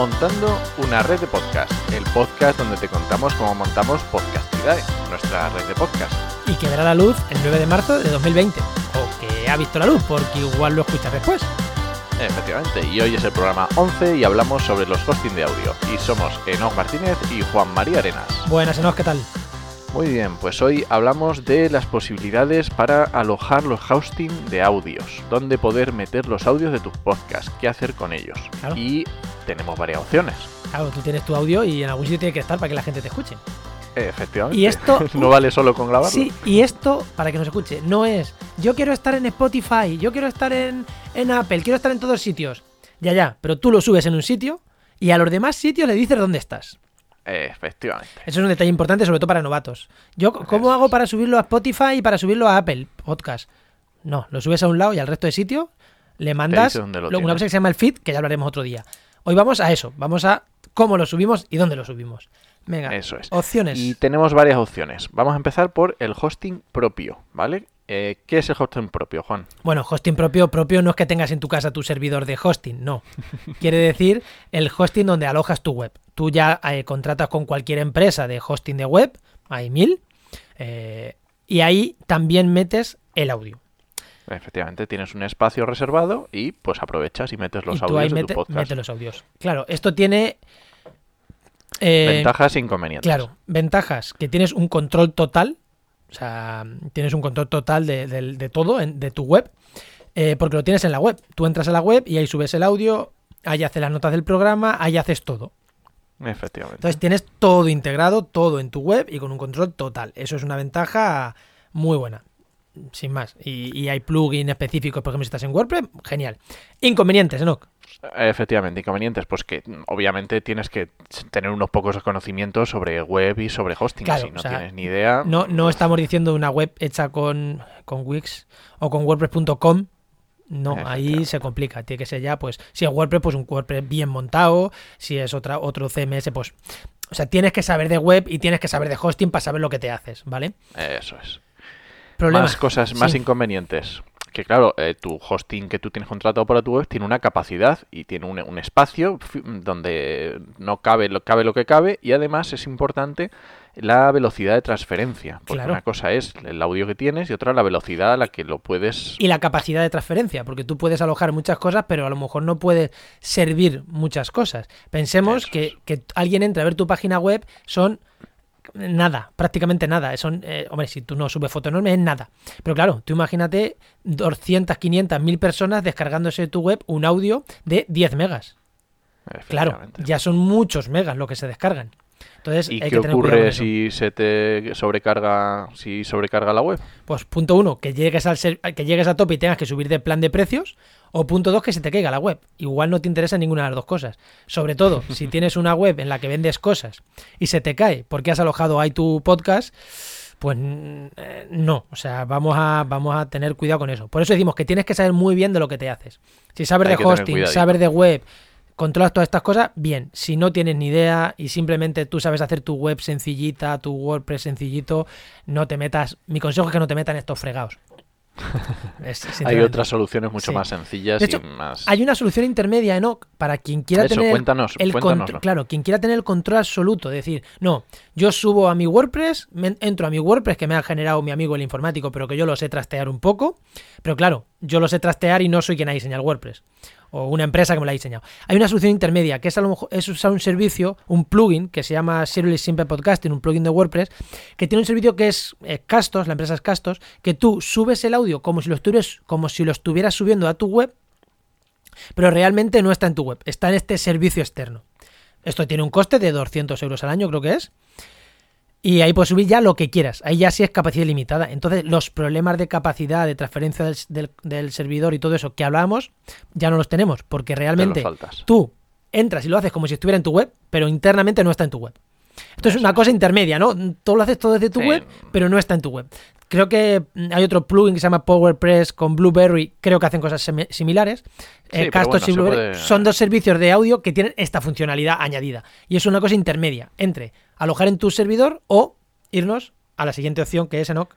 Montando una red de podcast, el podcast donde te contamos cómo montamos Podcastidae, nuestra red de podcast. Y que verá la luz el 9 de marzo de 2020. O que ha visto la luz, porque igual lo escuchas después. Efectivamente, y hoy es el programa 11 y hablamos sobre los hosting de audio. Y somos Enoch Martínez y Juan María Arenas. Buenas, Enoch, ¿qué tal? Muy bien, pues hoy hablamos de las posibilidades para alojar los hosting de audios, dónde poder meter los audios de tus podcasts, qué hacer con ellos. Claro. Y tenemos varias opciones. Claro, tú tienes tu audio y en algún sitio tiene que estar para que la gente te escuche. Efectivamente. Y esto- no vale solo con grabarlo. Sí, y esto, para que nos escuche, no es yo quiero estar en Spotify, yo quiero estar en, en Apple, quiero estar en todos sitios. Ya, ya, pero tú lo subes en un sitio y a los demás sitios le dices dónde estás. Efectivamente. Eso es un detalle importante, sobre todo para novatos. Yo, ¿cómo hago para subirlo a Spotify y para subirlo a Apple Podcast? No, lo subes a un lado y al resto de sitios le mandas lo lo- una cosa que se llama el feed, que ya hablaremos otro día. Hoy vamos a eso, vamos a cómo lo subimos y dónde lo subimos. Venga, Eso es. opciones. Y tenemos varias opciones. Vamos a empezar por el hosting propio, ¿vale? Eh, ¿Qué es el hosting propio, Juan? Bueno, hosting propio, propio no es que tengas en tu casa tu servidor de hosting, no. Quiere decir el hosting donde alojas tu web. Tú ya eh, contratas con cualquier empresa de hosting de web, hay mil, eh, y ahí también metes el audio. Efectivamente, tienes un espacio reservado y pues aprovechas y metes los y tú ahí audios de mete- tu podcast. metes los audios. Claro, esto tiene... Ventajas e inconvenientes. Claro, ventajas, que tienes un control total, o sea, tienes un control total de, del- de todo, en- de tu web, eh, porque lo tienes en la web. Tú entras a la web y ahí subes el audio, ahí haces las notas del programa, ahí haces todo. Efectivamente. Entonces tienes todo integrado, todo en tu web y con un control total. Eso es una ventaja muy buena, sin más. Y, y hay plugins específicos, por ejemplo, si estás en WordPress, genial. Inconvenientes, Enoch. Efectivamente, inconvenientes, pues que mm, obviamente tienes que tener unos pocos conocimientos sobre web y sobre hosting. Claro, si no o sea, tienes ni idea. No, no estamos diciendo una web hecha con, con Wix o con WordPress.com. No, ahí se complica. Tiene que ser ya, pues, si es WordPress, pues un WordPress bien montado. Si es otra, otro CMS, pues. O sea, tienes que saber de web y tienes que saber de hosting para saber lo que te haces, ¿vale? Eso es. Más cosas, más Sí. inconvenientes. Que claro, eh, tu hosting que tú tienes contratado para tu web tiene una capacidad y tiene un, un espacio donde no cabe lo, cabe lo que cabe y además es importante la velocidad de transferencia. Porque Claro. una cosa es el audio que tienes y otra la velocidad a la que lo puedes... Y la capacidad de transferencia, porque tú puedes alojar muchas cosas, pero a lo mejor no puedes servir muchas cosas. Pensemos que, que alguien entre a ver tu página web, son nada, prácticamente nada. Son, eh, hombre, si tú no subes fotos enormes, es nada. Pero claro, tú imagínate 200, 500, 1000 personas descargándose de tu web un audio de 10 megas. Claro, ya son muchos megas lo que se descargan. Entonces, ¿Y hay qué que tener ocurre si se te sobrecarga, si sobrecarga la web? Pues punto uno, que llegues al ser- que llegues a tope y tengas que subir de plan de precios. O punto dos, que se te caiga la web. Igual no te interesa ninguna de las dos cosas. Sobre todo, si tienes una web en la que vendes cosas y se te cae porque has alojado ahí tu podcast, pues mm, eh, no. O sea, vamos a, vamos a tener cuidado con eso. Por eso decimos que tienes que saber muy bien de lo que te haces. Si sabes Hay de hosting, sabes de web, controlas todas estas cosas, bien. Si no tienes ni idea y simplemente tú sabes hacer tu web sencillita, tu WordPress sencillito, no te metas. Mi consejo es que no te metan estos fregados. Es- Hay otras soluciones mucho Sí. más sencillas De hecho, y más... Hay una solución intermedia, Enoch, para quien quiera Eso, tener cuéntanos, el cuéntanoslo. contro- claro, quien quiera tener el control absoluto, es decir, no, yo subo a mi WordPress, me- entro a mi WordPress que me ha generado mi amigo el informático, pero que yo lo sé trastear un poco, pero claro, yo lo sé trastear y no soy quien ha diseñado el WordPress o una empresa que me lo ha diseñado. Hay una solución intermedia que es a lo mejor es usar un servicio, un plugin que se llama Seriously Simple Podcasting, un plugin de WordPress, que tiene un servicio que es eh, Castos, la empresa es Castos, que tú subes el audio como si lo estuvieras, como si lo estuvieras subiendo a tu web, pero realmente no está en tu web, está en este servicio externo. Esto tiene un coste de 200 euros al año, creo que es. Y ahí puedes subir ya lo que quieras. Ahí ya sí es capacidad limitada. Entonces, los problemas de capacidad, de transferencia del, del- del servidor y todo eso que hablábamos, ya no los tenemos. Porque te realmente tú entras y lo haces como si estuviera en tu web, pero internamente no está en tu web. Esto es una cosa intermedia, ¿no? Tú lo haces todo desde tu Sí. web, pero no está en tu web. Creo que mm, hay otro plugin que se llama PowerPress con Blueberry, creo que hacen cosas similares. Eh, pero Castos bueno, y Blueberry puede- son dos servicios de audio que tienen esta funcionalidad añadida. Y es una cosa intermedia entre alojar en tu servidor o irnos a la siguiente opción que es Enoch.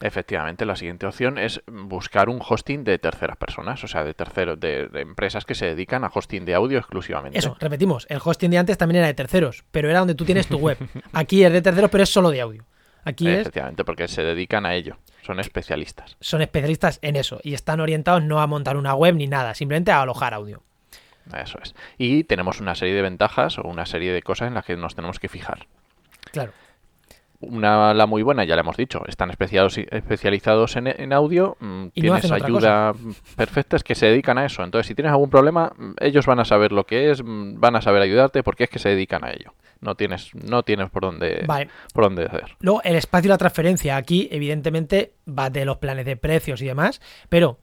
Efectivamente, la siguiente opción es buscar un hosting de terceras personas, o sea, de terceros, de, de empresas que se dedican a hosting de audio exclusivamente. Eso, repetimos, el hosting de antes también era de terceros, pero era donde tú tienes tu web. Aquí es de terceros, pero es solo de audio. Aquí es, Efectivamente, porque se dedican a ello, son especialistas. son especialistas en eso y están orientados no a montar una web ni nada, simplemente a alojar audio. Eso es. Y tenemos una serie de ventajas o una serie de cosas en las que nos tenemos que fijar. Claro. Una, la muy buena, ya la hemos dicho, están especializados en, en audio, mm, Y no tienes otra ayuda perfecta, es que se dedican a eso. Entonces, si tienes algún problema, mm, ellos van a saber lo que es, mm, van a saber ayudarte porque es que se dedican a ello. No tienes, no tienes por dónde, Vale. por dónde hacer. Luego, el espacio y la transferencia. Aquí, evidentemente, va de los planes de precios y demás, pero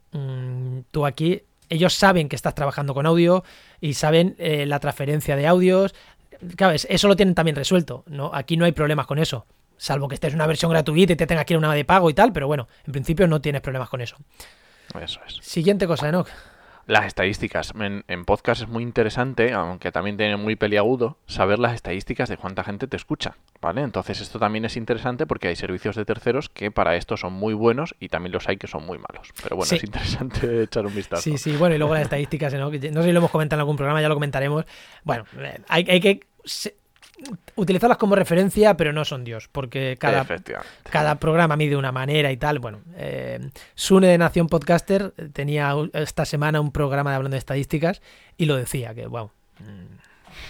tú aquí, ellos saben que estás trabajando con audio y saben eh, la transferencia de audios. Claro, es- eso lo tienen también resuelto. ¿no? Aquí no hay problemas con eso. Salvo que estés en una versión gratuita y te tengas que ir a una de pago y tal, pero bueno, en principio no tienes problemas con eso. Eso es. Siguiente cosa, Enoch. Las estadísticas. En, en podcast es muy interesante, aunque también tiene muy peliagudo, saber las estadísticas de cuánta gente te escucha, ¿vale? Entonces esto también es interesante porque hay servicios de terceros que para esto son muy buenos y también los hay que son muy malos. Pero bueno, Sí. es interesante echar un vistazo. Sí, sí, bueno, y luego las estadísticas, ¿no? No sé si lo hemos comentado en algún programa, ya lo comentaremos. Bueno, eh, hay, hay que utilizarlas como referencia, pero no son Dios, porque cada, cada programa mide una manera y tal. Bueno, eh, Sune de Nación Podcaster tenía esta semana un programa de hablando de estadísticas y lo decía, que wow. mm,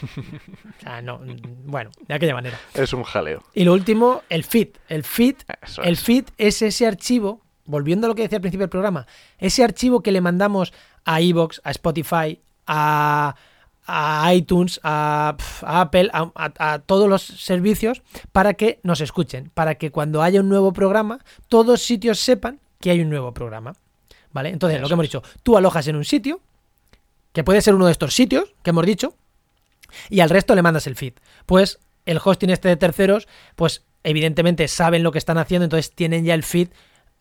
o sea, no, mm, bueno, de aquella manera. Es un jaleo. Y lo último, el feed. El feed Eso el es. feed es ese archivo, volviendo a lo que decía al principio del programa, ese archivo que le mandamos a Evox, a Spotify, a, a iTunes, a, Apple, a, a- a todos los servicios para que nos escuchen, para que cuando haya un nuevo programa, todos sitios sepan que hay un nuevo programa. ¿Vale? Entonces, lo que hemos dicho, tú alojas en un sitio, que puede ser uno de estos sitios que hemos dicho, y al resto le mandas el feed. Pues el hosting este de terceros, pues evidentemente saben lo que están haciendo, entonces tienen ya el feed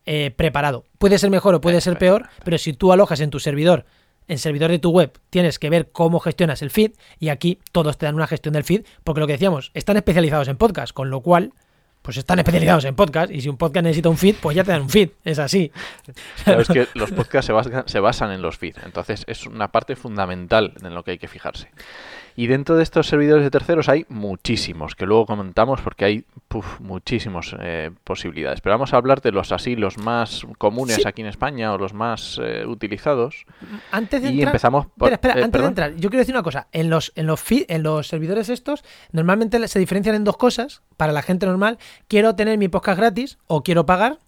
eh, preparado. Puede ser mejor o puede ser peor, pero si tú alojas en tu servidor, en servidor de tu web, tienes que ver cómo gestionas el feed y aquí todos te dan una gestión del feed, porque lo que decíamos, están especializados en podcast, con lo cual, pues están especializados en podcast y si un podcast necesita un feed, pues ya te dan un feed, es así. Claro, que los podcasts se basan, se basan en los feeds, entonces es una parte fundamental en lo que hay que fijarse. Y dentro de estos servidores de terceros hay muchísimos, que luego comentamos porque hay puf, muchísimas posibilidades. Pero vamos a hablar de los así, los más comunes Sí. aquí en España o los más eh, utilizados. Antes de Y entrar, empezamos por... Espera, espera, eh, antes perdón. de entrar, yo quiero decir una cosa. En los, en los, en los servidores estos, normalmente se diferencian en dos cosas. Para la gente normal, quiero tener mi podcast gratis o quiero pagar.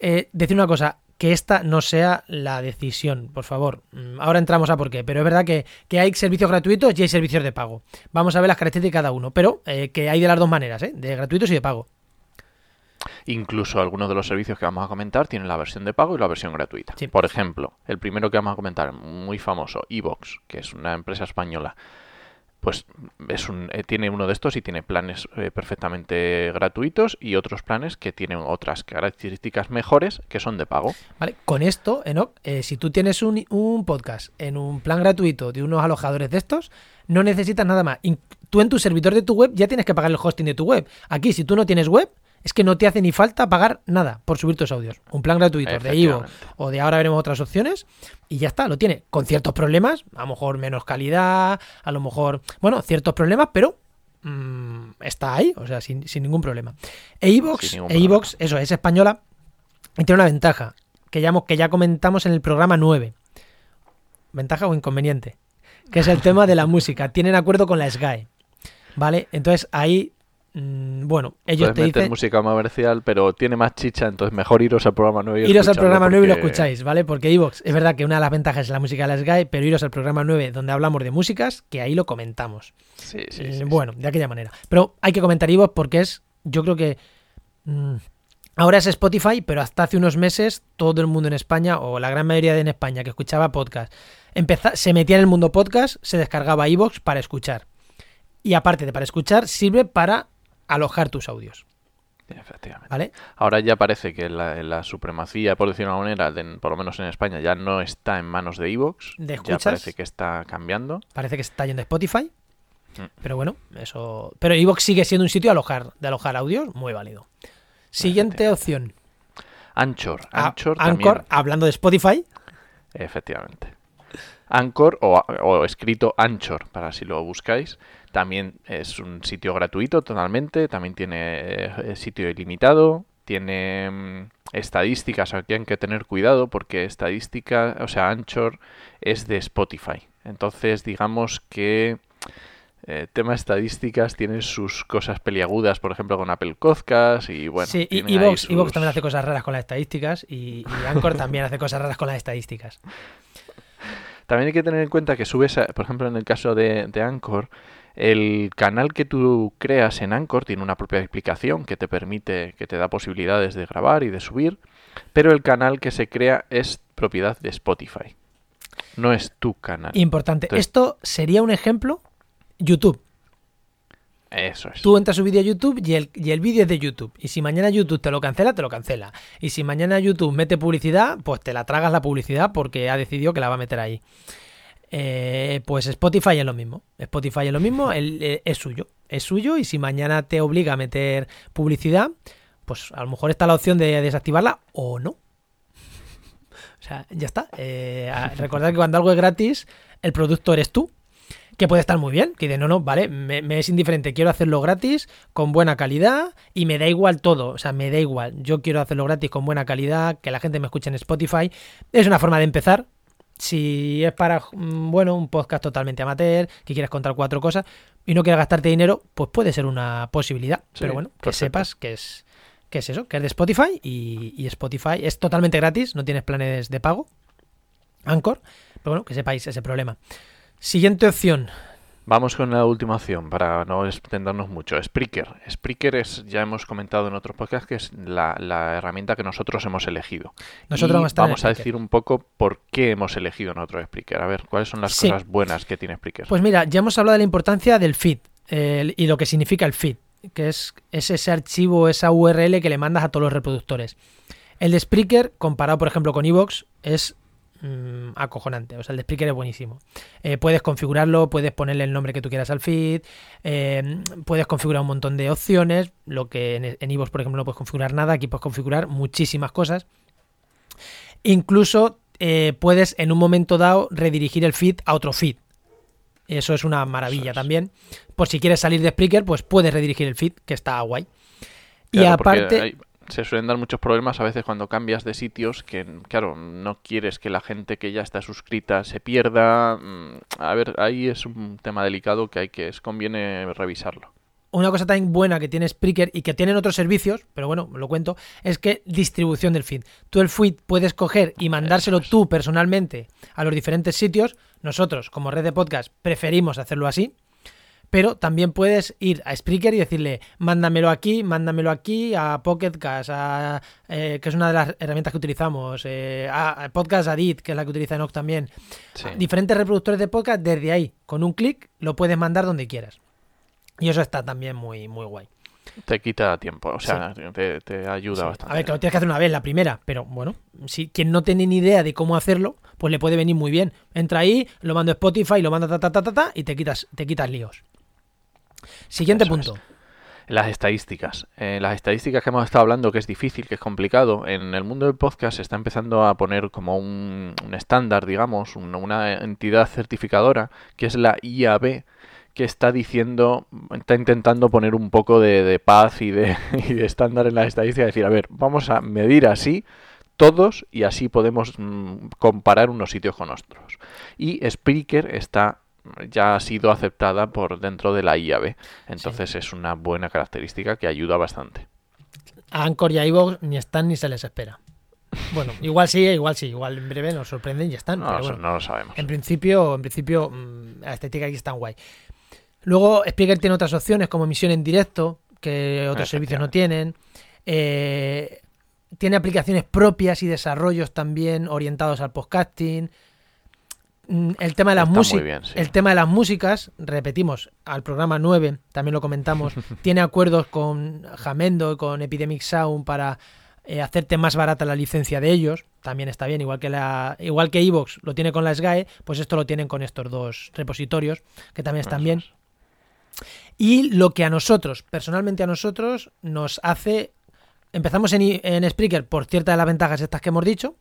Eh, decir una cosa, que esta no sea la decisión, por favor. Mm, Ahora entramos a por qué, pero es verdad que, que hay servicios gratuitos y hay servicios de pago. Vamos a ver las características de cada uno, pero eh, que hay de las dos maneras, ¿eh? de gratuitos y de pago. Incluso algunos de los servicios que vamos a comentar tienen la versión de pago y la versión gratuita. Sí. Por ejemplo, el primero que vamos a comentar, muy famoso, Evox, que es una empresa española, pues es un, eh, tiene uno de estos y tiene planes eh, perfectamente gratuitos y otros planes que tienen otras características mejores que son de pago. ¿Vale? Con esto, Enoch, eh, si tú tienes un, un podcast en un plan gratuito de unos alojadores de estos, no necesitas nada más. Tú en tu servidor de tu web ya tienes que pagar el hosting de tu web. Aquí, si tú no tienes web, es que no te hace ni falta pagar nada por subir tus audios. Un plan gratuito de Ivo o de ahora veremos otras opciones y ya está, lo tiene. Con ciertos problemas, a lo mejor menos calidad, a lo mejor, bueno, ciertos problemas, pero mm, está ahí, o sea, sin, sin ningún problema. E ningún e eso, es española y tiene una ventaja que ya, que ya comentamos en el programa 9. ¿Ventaja o inconveniente? Que es el tema de la música. Tienen acuerdo con la SGAE. ¿Vale? Entonces ahí, bueno, ellos Puedes te meter dicen... música comercial, pero tiene más chicha, entonces mejor iros al programa 9 y Iros al programa 9 y lo escucháis, ¿vale? Porque Evox, es verdad que una de las ventajas es la música de la SGAE, pero iros al programa 9 donde hablamos de músicas, que ahí lo comentamos. Sí, sí, Eh, sí, sí. bueno, de aquella manera. Pero hay que comentar Evox porque es, yo creo que mm, ahora es Spotify, pero hasta hace unos meses todo el mundo en España, o la gran mayoría de en España que escuchaba podcast, empeza- se metía en el mundo podcast, se descargaba Evox para escuchar. Y aparte de para escuchar, sirve para alojar tus audios, Efectivamente. ¿vale? Ahora ya parece que la, la supremacía, por decirlo de una manera, de- por lo menos en España, ya no está en manos de Evox. ¿De Ya parece que está cambiando. Parece que está yendo a Spotify. Mm. Pero bueno, eso. Pero Evox sigue siendo un sitio de alojar, de alojar audios muy válido. Siguiente opción. Anchor. A- Anchor, Ah, Anchor, también. hablando de Spotify. Efectivamente. Anchor o, o escrito Anchor, para si lo buscáis. También es un sitio gratuito totalmente. También tiene eh, sitio ilimitado. Tiene mm, estadísticas. Aquí hay que tener cuidado porque estadística, o sea, Anchor es de Spotify. Entonces, digamos que eh, tema estadísticas tiene sus cosas peliagudas, por ejemplo, con Apple Podcast y bueno. sí, y Evox, sus- también hace cosas raras con las estadísticas y, y Anchor también hace cosas raras con las estadísticas. También hay que tener en cuenta que subes, a- por ejemplo, en el caso de, de Anchor, el canal que tú creas en Anchor tiene una propia explicación que te permite, que te da posibilidades de grabar y de subir, pero el canal que se crea es propiedad de Spotify. No es tu canal. Importante. Entonces- Esto sería un ejemplo YouTube. Eso es. Tú entras su vídeo a YouTube y el, y el vídeo es de YouTube. Y si mañana YouTube te lo cancela, te lo cancela. Y si mañana YouTube mete publicidad, pues te la tragas la publicidad porque ha decidido que la va a meter ahí. Eh, pues Spotify es lo mismo. Spotify es lo mismo, eh, es suyo. Es suyo y si mañana te obliga a meter publicidad, pues a lo mejor está la opción de desactivarla o no. O sea, ya está. Eh, recordad que cuando algo es gratis, el producto eres tú que puede estar muy bien, que dice, no, no, vale, me, me es indiferente, quiero hacerlo gratis, con buena calidad, y me da igual todo, o sea, me da igual, yo quiero hacerlo gratis con buena calidad, que la gente me escuche en Spotify, es una forma de empezar, si es para, mm, bueno, un podcast totalmente amateur, que quieres contar cuatro cosas, y no quieres gastarte dinero, pues puede ser una posibilidad, Sí, pero bueno, que perfecto. sepas que es, que es eso, que es de Spotify, y, y Spotify es totalmente gratis, no tienes planes de pago, Anchor, pero bueno, que sepáis ese problema. Siguiente opción, Vamos con la última opción para no extendernos mucho. Spreaker. Spreaker es, ya hemos comentado en otros podcasts, que es la, la herramienta que nosotros hemos elegido. Nosotros Y vamos a vamos a decir un poco por qué hemos elegido nosotros Spreaker. A ver, ¿cuáles son las Sí. cosas buenas que tiene Spreaker? Pues mira, ya hemos hablado de la importancia del feed y lo que significa el feed, que es, es ese archivo, esa URL que le mandas a todos los reproductores. El de Spreaker, comparado por ejemplo con Evox, es mm, acojonante. O sea, el de Spreaker es buenísimo. Eh, puedes configurarlo, puedes ponerle el nombre que tú quieras al feed, eh, puedes configurar un montón de opciones, lo que en, en Evox, por ejemplo, no puedes configurar nada, aquí puedes configurar muchísimas cosas. Incluso eh, puedes en un momento dado redirigir el feed a otro feed. Eso es una maravilla es. también. Por si quieres salir de Spreaker, pues puedes redirigir el feed, que está guay. y Claro, aparte, hay- se suelen dar muchos problemas a veces cuando cambias de sitios que, claro, no quieres que la gente que ya está suscrita se pierda. Mm, A ver, ahí es un tema delicado que hay que, es conviene revisarlo. una cosa tan buena que tiene Spreaker y que tienen otros servicios, pero bueno, lo cuento, es que distribución del feed. Tú el feed puedes coger y mandárselo es. tú personalmente a los diferentes sitios. Nosotros, como red de podcast, preferimos hacerlo así. Pero también puedes ir a Spreaker y decirle, mándamelo aquí, mándamelo aquí, a Pocket Cast, a, eh, que es una de las herramientas que utilizamos, eh, a, Podcast Adit, que es la que utiliza Enoch también. Sí. Diferentes reproductores de podcast, desde ahí, con un clic, lo puedes mandar donde quieras. Y eso está también muy, muy guay. Te quita tiempo, o sea, te, te ayuda Sí. bastante. A ver, que lo tienes que hacer una vez, la primera, pero bueno, si quien no tiene ni idea de cómo hacerlo, pues le puede venir muy bien. Entra ahí, lo mando a Spotify, lo manda ta ta ta ta, ta y te quitas, te quitas líos. Siguiente Eso punto. Las estadísticas. Eh, las estadísticas que hemos estado hablando, que es difícil, que es complicado, en el mundo del podcast se está empezando a poner como un, un estándar, digamos, un- una entidad certificadora, que es la IAB, que está diciendo, está intentando poner un poco de, de paz y de, y de estándar en las estadísticas, decir, a ver, vamos a medir así todos y así podemos mm, comparar unos sitios con otros. Y Spreaker está ya ha sido aceptada por dentro de la IAB. Entonces es una buena característica que ayuda bastante. A Anchor y a ni están ni se les espera. Bueno, igual sí, igual sí, igual en breve nos sorprenden y están. No, pero eso bueno. no lo sabemos. En principio, en principio, mm, la estética aquí está guay. Luego, Spreaker tiene otras opciones como emisión en directo, que otros servicios no tienen. Eh, tiene aplicaciones propias y desarrollos también orientados al podcasting. Mm, El tema de las músicas. bien, sí. El tema de las músicas, repetimos, al programa 9, también lo comentamos, tiene acuerdos con Jamendo y con Epidemic Sound para eh, hacerte más barata la licencia de ellos. También está bien, igual que la igual que Evox lo tiene con la SGAE, pues esto lo tienen con estos dos repositorios, que también están bien. Y lo que a nosotros, personalmente a nosotros, nos hace empezamos en, en Spreaker por ciertas de las ventajas estas que hemos dicho.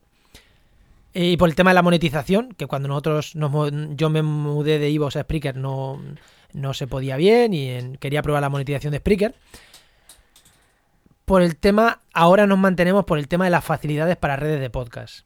Y por el tema de la monetización, que cuando nosotros nos, yo me mudé de Ivo a Spreaker no, no se podía bien y quería probar la monetización de Spreaker. Por el tema, ahora nos mantenemos por el tema de las facilidades para redes de podcast.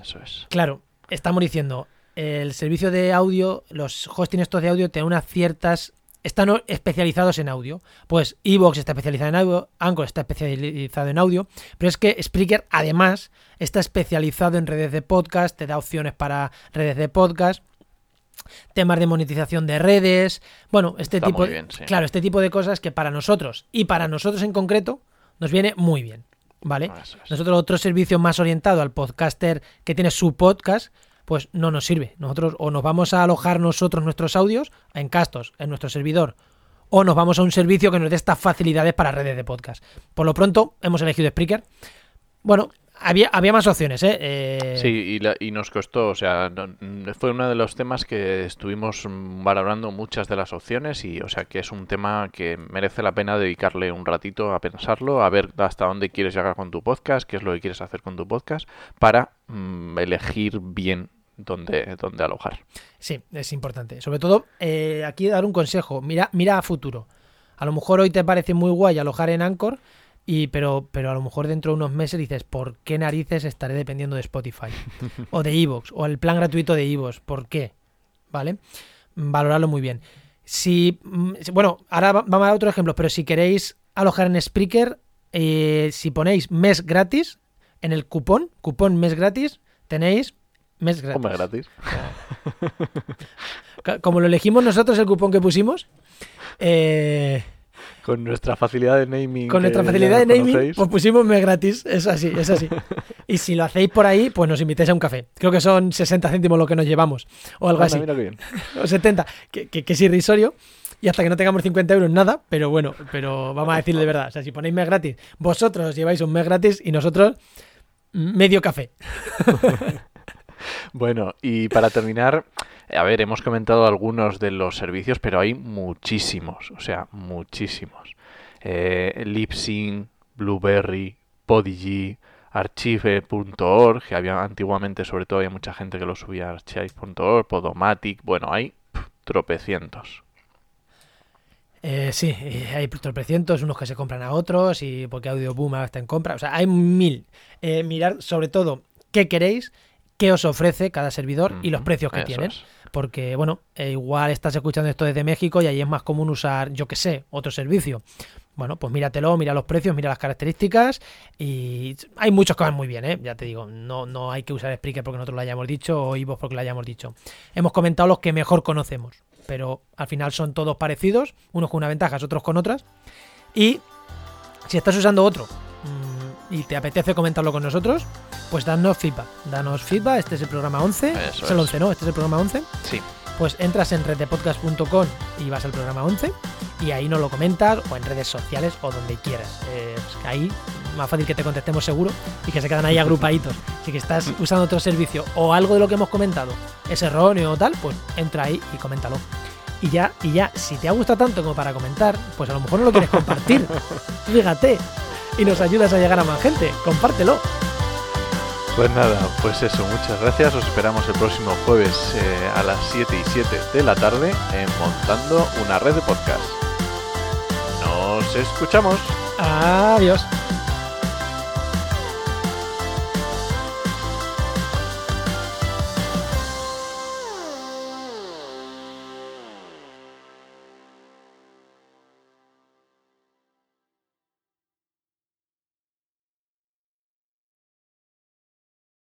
Eso es. Claro, estamos diciendo, el servicio de audio, los hosting estos de audio tienen unas ciertas están especializados en audio. Pues Evox está especializado en audio, Anchor está especializado en audio, pero es que Spreaker además está especializado en redes de podcast, te da opciones para redes de podcast, temas de monetización de redes, bueno, este tipo, claro, este tipo de cosas que para nosotros y para nosotros en concreto nos viene muy bien, ¿vale? Nosotros otro servicio más orientado al podcaster que tiene su podcast, pues no nos sirve. Nosotros o nos vamos a alojar nosotros nuestros audios en Castos, en nuestro servidor, o nos vamos a un servicio que nos dé estas facilidades para redes de podcast. Por lo pronto, hemos elegido Spreaker. Bueno, había, había más opciones, ¿eh? eh sí, y, nos costó, o sea, fue uno de los temas que estuvimos valorando muchas de las opciones y, o sea, que es un tema que merece la pena dedicarle un ratito a pensarlo, a ver hasta dónde quieres llegar con tu podcast, qué es lo que quieres hacer con tu podcast, para mm, elegir bien dónde, dónde alojar. Sí, es importante. Sobre todo, eh, aquí dar un consejo, mira, mira a futuro. A lo mejor hoy te parece muy guay alojar en Anchor, y, pero, pero a lo mejor dentro de unos meses dices, ¿por qué narices estaré dependiendo de Spotify? o de Evox, o el plan gratuito de Evox, ¿por qué? ¿Vale? Valorarlo muy bien. Si, mm, bueno, ahora vamos a otro ejemplo, pero si queréis alojar en Spreaker, eh, si ponéis mes gratis, en el cupón, cupón mes gratis, tenéis mes gratis. Mes gratis. Como lo elegimos nosotros el cupón que pusimos, eh, con nuestra facilidad de naming. Con nuestra facilidad de naming, pues pusimos mes gratis. Es así, es así. y si lo hacéis por ahí, pues nos invitéis a un café. Creo que son 60 céntimos lo que nos llevamos. O algo así. o 70, que, que, es irrisorio. Y hasta que no tengamos 50 euros, nada. Pero bueno, pero vamos a decirle de verdad. O sea, si ponéis mes gratis, vosotros lleváis un mes gratis y nosotros medio café. bueno, y para terminar, a ver, hemos comentado algunos de los servicios, pero hay muchísimos, o sea, muchísimos. Eh, Lipsync, Blueberry, Podigy, archive.org, que había antiguamente sobre todo había mucha gente que lo subía a archive.org, Podomatic, bueno, hay tropecientos. Eh, sí, hay tropecientos, unos que se compran a otros y porque Audio Boom está en compra, o sea, hay mil. Eh, mirar sobre todo qué queréis, qué os ofrece cada servidor y los precios que tienen porque, bueno, eh, igual estás escuchando esto desde México y ahí es más común usar, yo que sé, otro servicio. Bueno, pues míratelo, mira los precios, mira las características y hay muchos que van muy bien, ¿eh? Ya te digo, no, no hay que usar Spreaker porque nosotros lo hayamos dicho o Ivo porque lo hayamos dicho. Hemos comentado los que mejor conocemos, pero al final son todos parecidos, unos con una ventaja, otros con otras. Y si estás usando otro y te apetece comentarlo con nosotros, pues danos feedback. Danos feedback. Este es el programa 11. es el 11, ¿no? Este es el programa 11. Sí. Pues entras en reddepodcast.com y vas al programa 11 y ahí nos lo comentas o en redes sociales o donde quieras. Eh, pues ahí más fácil que te contestemos seguro y que se quedan ahí agrupaditos. Si que estás usando otro servicio o algo de lo que hemos comentado es erróneo o tal, pues entra ahí y coméntalo. Y ya, y ya, si te ha gustado tanto como para comentar, pues a lo mejor no lo quieres compartir. Fíjate. Y nos ayudas a llegar a más gente. Compártelo. Pues nada, pues eso, muchas gracias. Os esperamos el próximo jueves eh, a las 7 y 7 de la tarde en Montando una red de podcast. Nos escuchamos. Adiós.